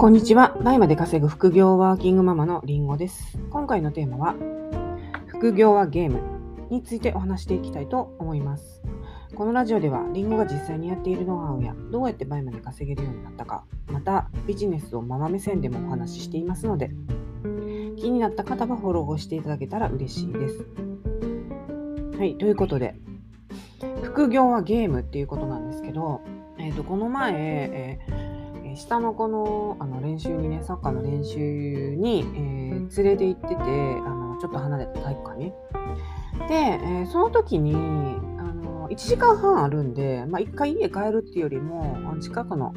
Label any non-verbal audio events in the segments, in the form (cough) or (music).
こんにちは。 BUYMAで稼ぐ副業ワーキングママのりんごです。今回のテーマは、副業はゲームについてお話していきたいと思います。このラジオでは、りんごが実際にやっているノウハウや、どうやって BUYMAで稼げるようになったか、またビジネスをママ目線でもお話ししていますので、気になった方はフォローをしていただけたら嬉しいです。はい、ということで、副業はゲームっていうことなんですけど、えー、とこの前、えー下の子のあの練習にねサッカーの練習に、えー連れて行っててあのちょっと離れた体育館に。で、えーその時にあの1時間半あるんで、まあ、1回家帰るっていうよりも近くの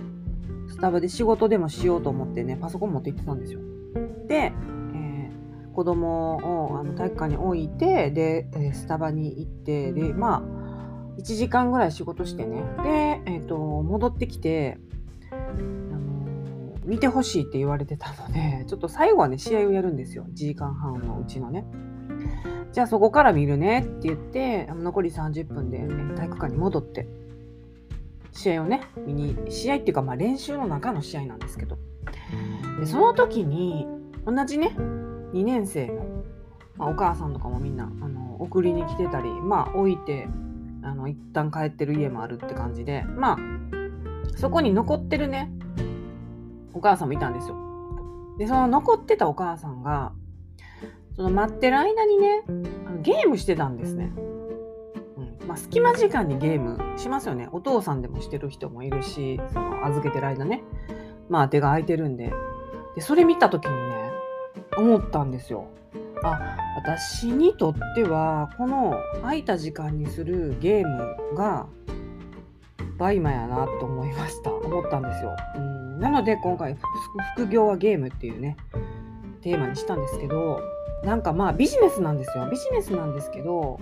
スタバで仕事でもしようと思ってねパソコン持って行ってたんですよ。で、えー子供をあの体育館に置いてで、えスタバに行ってでまあ1時間ぐらい仕事してねで、えー、と戻ってきて、見てほしいって言われてたので (laughs) ちょっと最後はね試合をやるんですよ。1時間半のうちのね。じゃあそこから見るねって言って残り30分で、ね体育館に戻って試合をね見に試合っていうかまあ練習の中の試合なんですけど。でその時に同じね2年生の、まあ、お母さんとかもみんなあの送りに来てたりまあ置いてあの一旦帰ってる家もあるって感じでまあそこに残ってるねお母さんもいたんですよ。でその残ってたお母さんがその待ってる間にねゲームしてたんですね、うん。まあ、隙間時間にゲームしますよね。お父さんでもしてる人もいるしその預けてる間ね。まあ手が空いてるんで。でそれ見た時にね思ったんですよ。あ私にとってはこの空いた時間にするゲームが BUYMAやなと思いました。思ったんですよ、うん、なので今回副業はゲームっていうねテーマにしたんですけどなんかまあビジネスなんですよ。ビジネスなんですけど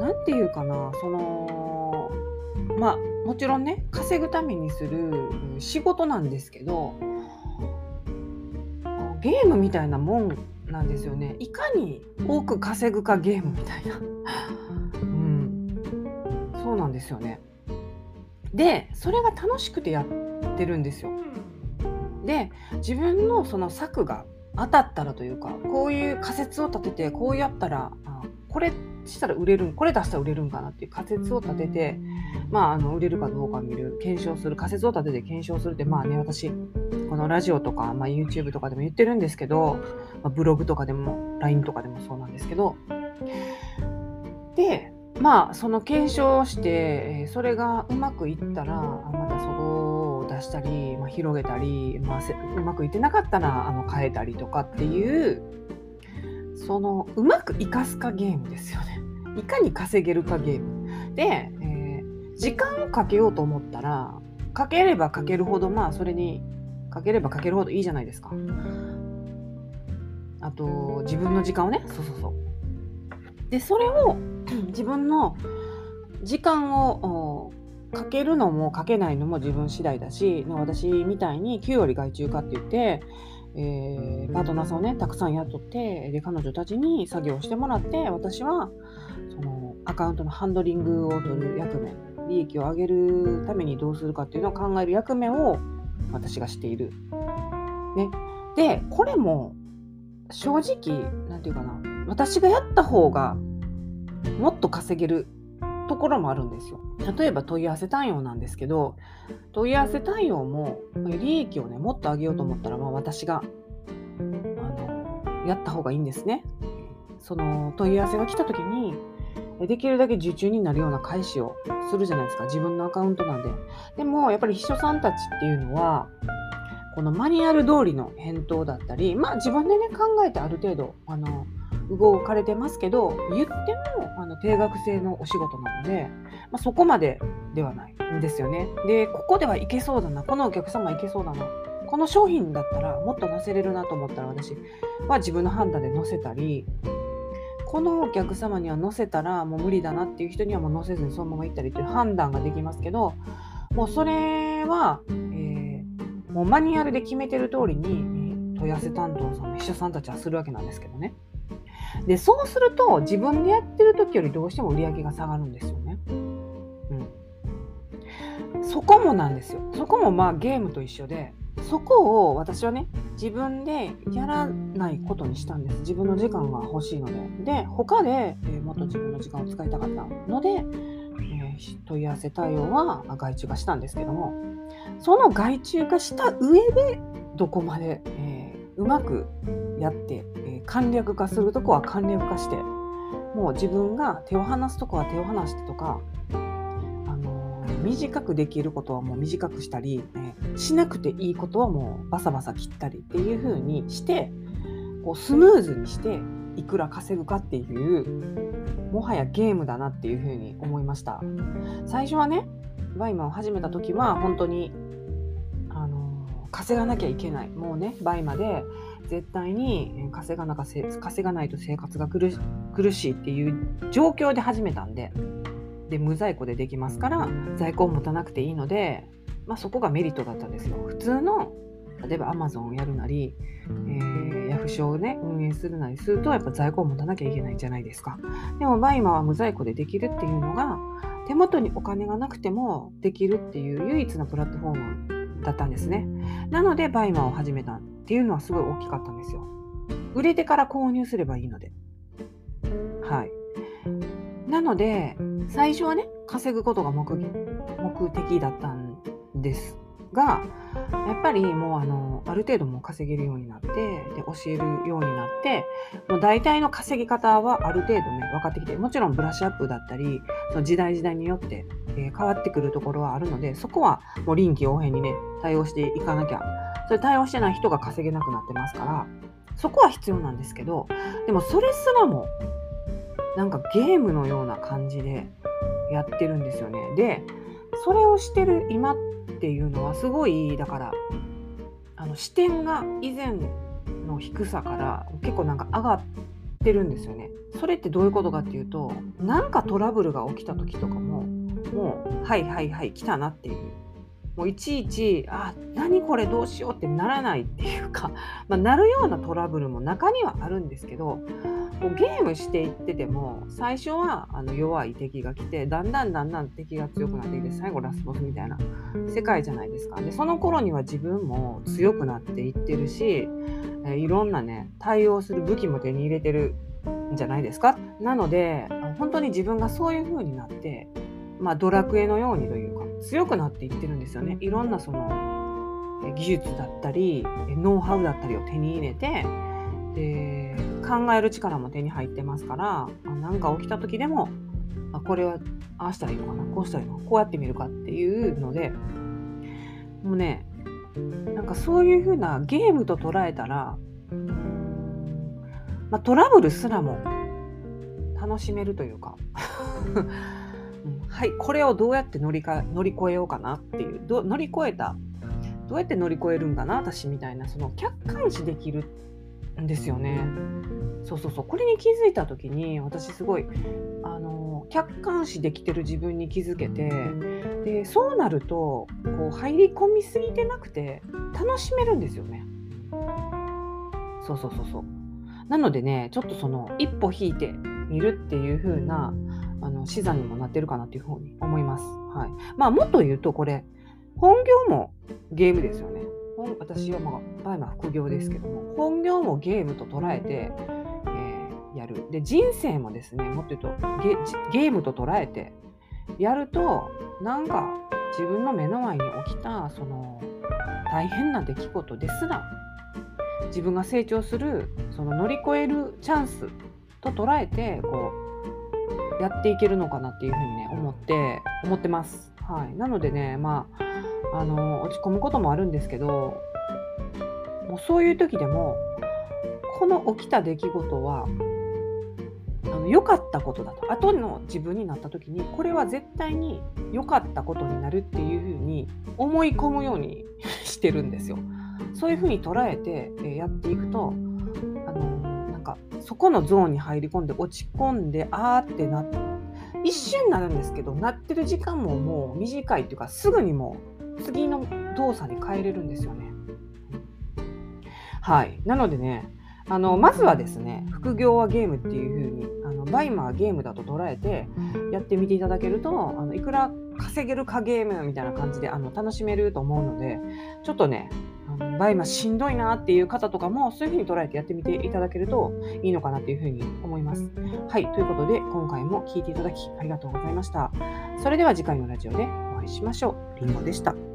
何て言うかなそのまあもちろんね稼ぐためにする仕事なんですけどゲームみたいなもんなんですよね。いかに多く稼ぐかゲームみたいな。うん。そうなんですよね。でそれが楽しくてやってるんですよ。で自分のその策が当たったらというかこういう仮説を立ててこうやったらこれしたら売れるんこれ出したら売れるんかなっていう仮説を立ててまあ、あの売れるかどうか見る検証する仮説を立てて検証するってまあね私このラジオとか、まあ、YouTube とかでも言ってるんですけど、まあ、ブログとかでも LINE とかでもそうなんですけどでまあその検証してそれがうまくいったらまたそこを出したり、まあ、広げたり、まあ、うまくいってなかったらあの変えたりとかっていうそのうまく生かすかゲームですよね。いかに稼げるかゲーム。で、えー時間をかけようと思ったらかければかけるほどまあそれにかければかけるほどいいじゃないですか。あと自分の時間をねそうそうそう。でそれを自分の時間をかけるのもかけないのも自分次第だし私みたいに9割外注化って言って、えーパートナーさんをねたくさん雇ってで彼女たちに作業してもらって私はそのアカウントのハンドリングを取る役目利益を上げるためにどうするかっていうのを考える役目を私がしている。ね、でこれも正直なんていうかな私がやった方がもっと稼げるところもあるんですよ。例えば問い合わせ対応なんですけど問い合わせ対応も利益をねもっと上げようと思ったら、まあ、私があのやった方がいいんですね。その問い合わせが来た時にできるだけ受注になるような返しをするじゃないですか自分のアカウントなんで。でもやっぱり秘書さんたちっていうのはこのマニュアル通りの返答だったりまあ自分でね考えてある程度あの動かれてますけど言ってもあの定額制のお仕事なので、まあ、そこまでではないんですよね。でここではいけそうだなこのお客様いけそうだなこの商品だったらもっと載せれるなと思ったら私は自分の判断で載せたりこのお客様には載せたらもう無理だなっていう人にはもう載せずにそのまま行ったりという判断ができますけどもうそれは、えーもうマニュアルで決めてる通りにえ問い合わせ担当さんの秘書さんたちはするわけなんですけどね。でそうすると自分でやってる時よりどうしても売り上げが下がるんですよね。うん、そこもなんですよ。そこもまあゲームと一緒でそこを私はね自分でやらないことにしたんです自分の時間が欲しいのでで他で、えー、もっと自分の時間を使いたかったので、えー、問い合わせ対応は外注化したんですけどもその外注化した上でどこまで、えー、うまくやって、簡略化するとこは簡略化してもう自分が手を離すとこは手を離してとかあの短くできることはもう短くしたり、ね、しなくていいことはもうバサバサ切ったりっていう風にしてこうスムーズにしていくら稼ぐかっていうもはやゲームだなっていう風に思いました。最初はね BUYMAを始めた時は本当に稼がなきゃいけないもうね BUYMAで絶対に稼がなか稼がないと生活が苦しいっていう状況で始めたんでで無在庫でできますから在庫を持たなくていいので、まあ、そこがメリットだったんですよ。普通の例えばアマゾンをやるなり、えー、ヤフショーをね運営するなりするとやっぱ在庫を持たなきゃいけないじゃないですか。でも BUYMAは無在庫でできるっていうのが手元にお金がなくてもできるっていう唯一のプラットフォームだったんですね。なので BUYMAを始めたっていうのはすごい大きかったんですよ。売れてから購入すればいいので。はい。なので最初はね稼ぐことが目的だったんですがやっぱりもうあのある程度も稼げるようになってで教えるようになってもう大体の稼ぎ方はある程度ね分かってきてもちろんブラッシュアップだったりその時代時代によって、え、変わってくるところはあるのでそこはもう臨機応変にね対応していかなきゃそれ対応してない人が稼げなくなってますからそこは必要なんですけどでもそれすらもなんかゲームのような感じでやってるんですよね。でそれをしてる今っていうのはすごいだからあの視点が以前の低さから結構なんか上がってるんですよね。それってどういうことかっていうとなんかトラブルが起きた時とかももうはいはいはい来たなっていうもういちいちあ何これどうしようってならないっていうか、(laughs) まあ、なるようなトラブルも中にはあるんですけどこうゲームしていってても最初はあの弱い敵が来てだんだんだんだん敵が強くなっていて最後ラスボスみたいな世界じゃないですか。でその頃には自分も強くなっていってるし、えいろんなね対応する武器も手に入れてるんじゃないですか。なので本当に自分がそういう風になってまあ、ドラクエのようにというか強くなっていってるんですよね。いろんなその技術だったりノウハウだったりを手に入れてで考える力も手に入ってますから何か起きた時でもあこれはああしたらいいのかなこうしたらいいのかこうやってみるかっていうのでもうねなんかそういう風なゲームと捉えたら、まあ、トラブルすらも楽しめるというか (laughs) はいこれをどうやって乗りか乗り越えようかなっていう乗り越えたどうやって乗り越えるんかな私みたいなその客観視できるんですよね。そうそうそうこれに気づいた時に私すごいあの客観視できてる自分に気づけてでそうなるとこう入り込みすぎてなくて楽しめるんですよね。そうそうそうそう。なのでねちょっとその一歩引いてみるっていう風なあの視座にもなってるかなというふうに思います。はい。まあもっと言うとこれ本業もゲームですよね。私はまあ BUYMA副業ですけども本業もゲームと捉えて、えー、やる。で人生もですねもっと言うとゲームと捉えてやるとなんか自分の目の前に起きたその大変な出来事ですら自分が成長するその乗り越えるチャンスと捉えてこうやっていけるのかなっていうふうにね思って思ってます。はい、なのでねまああの落ち込むこともあるんですけどもうそういう時でもこの起きた出来事はあの良かったことだと後の自分になった時にこれは絶対に良かったことになるっていうふうに思い込むように (laughs) してるんですよ。そういうふうに捉えてやっていくとあのそこのゾーンに入り込んで落ち込んであーってなって一瞬になるんですけどなってる時間ももう短いっていうかすぐにもう次の動作に変えれるんですよね。はい。なのでね、あのまずはですね、副業はゲームっていう風にあにバイマーゲームだと捉えてやってみていただけると、あのいくら稼げるかゲームみたいな感じであの楽しめると思うので、ちょっとね、場合、まあ、しんどいなっていう方とかも、そういうふうに捉えてやってみていただけるといいのかなというふうに思います。はい、ということで、今回も聴いていただきありがとうございました。それでは次回のラジオでお会いしましょう。りんごでした。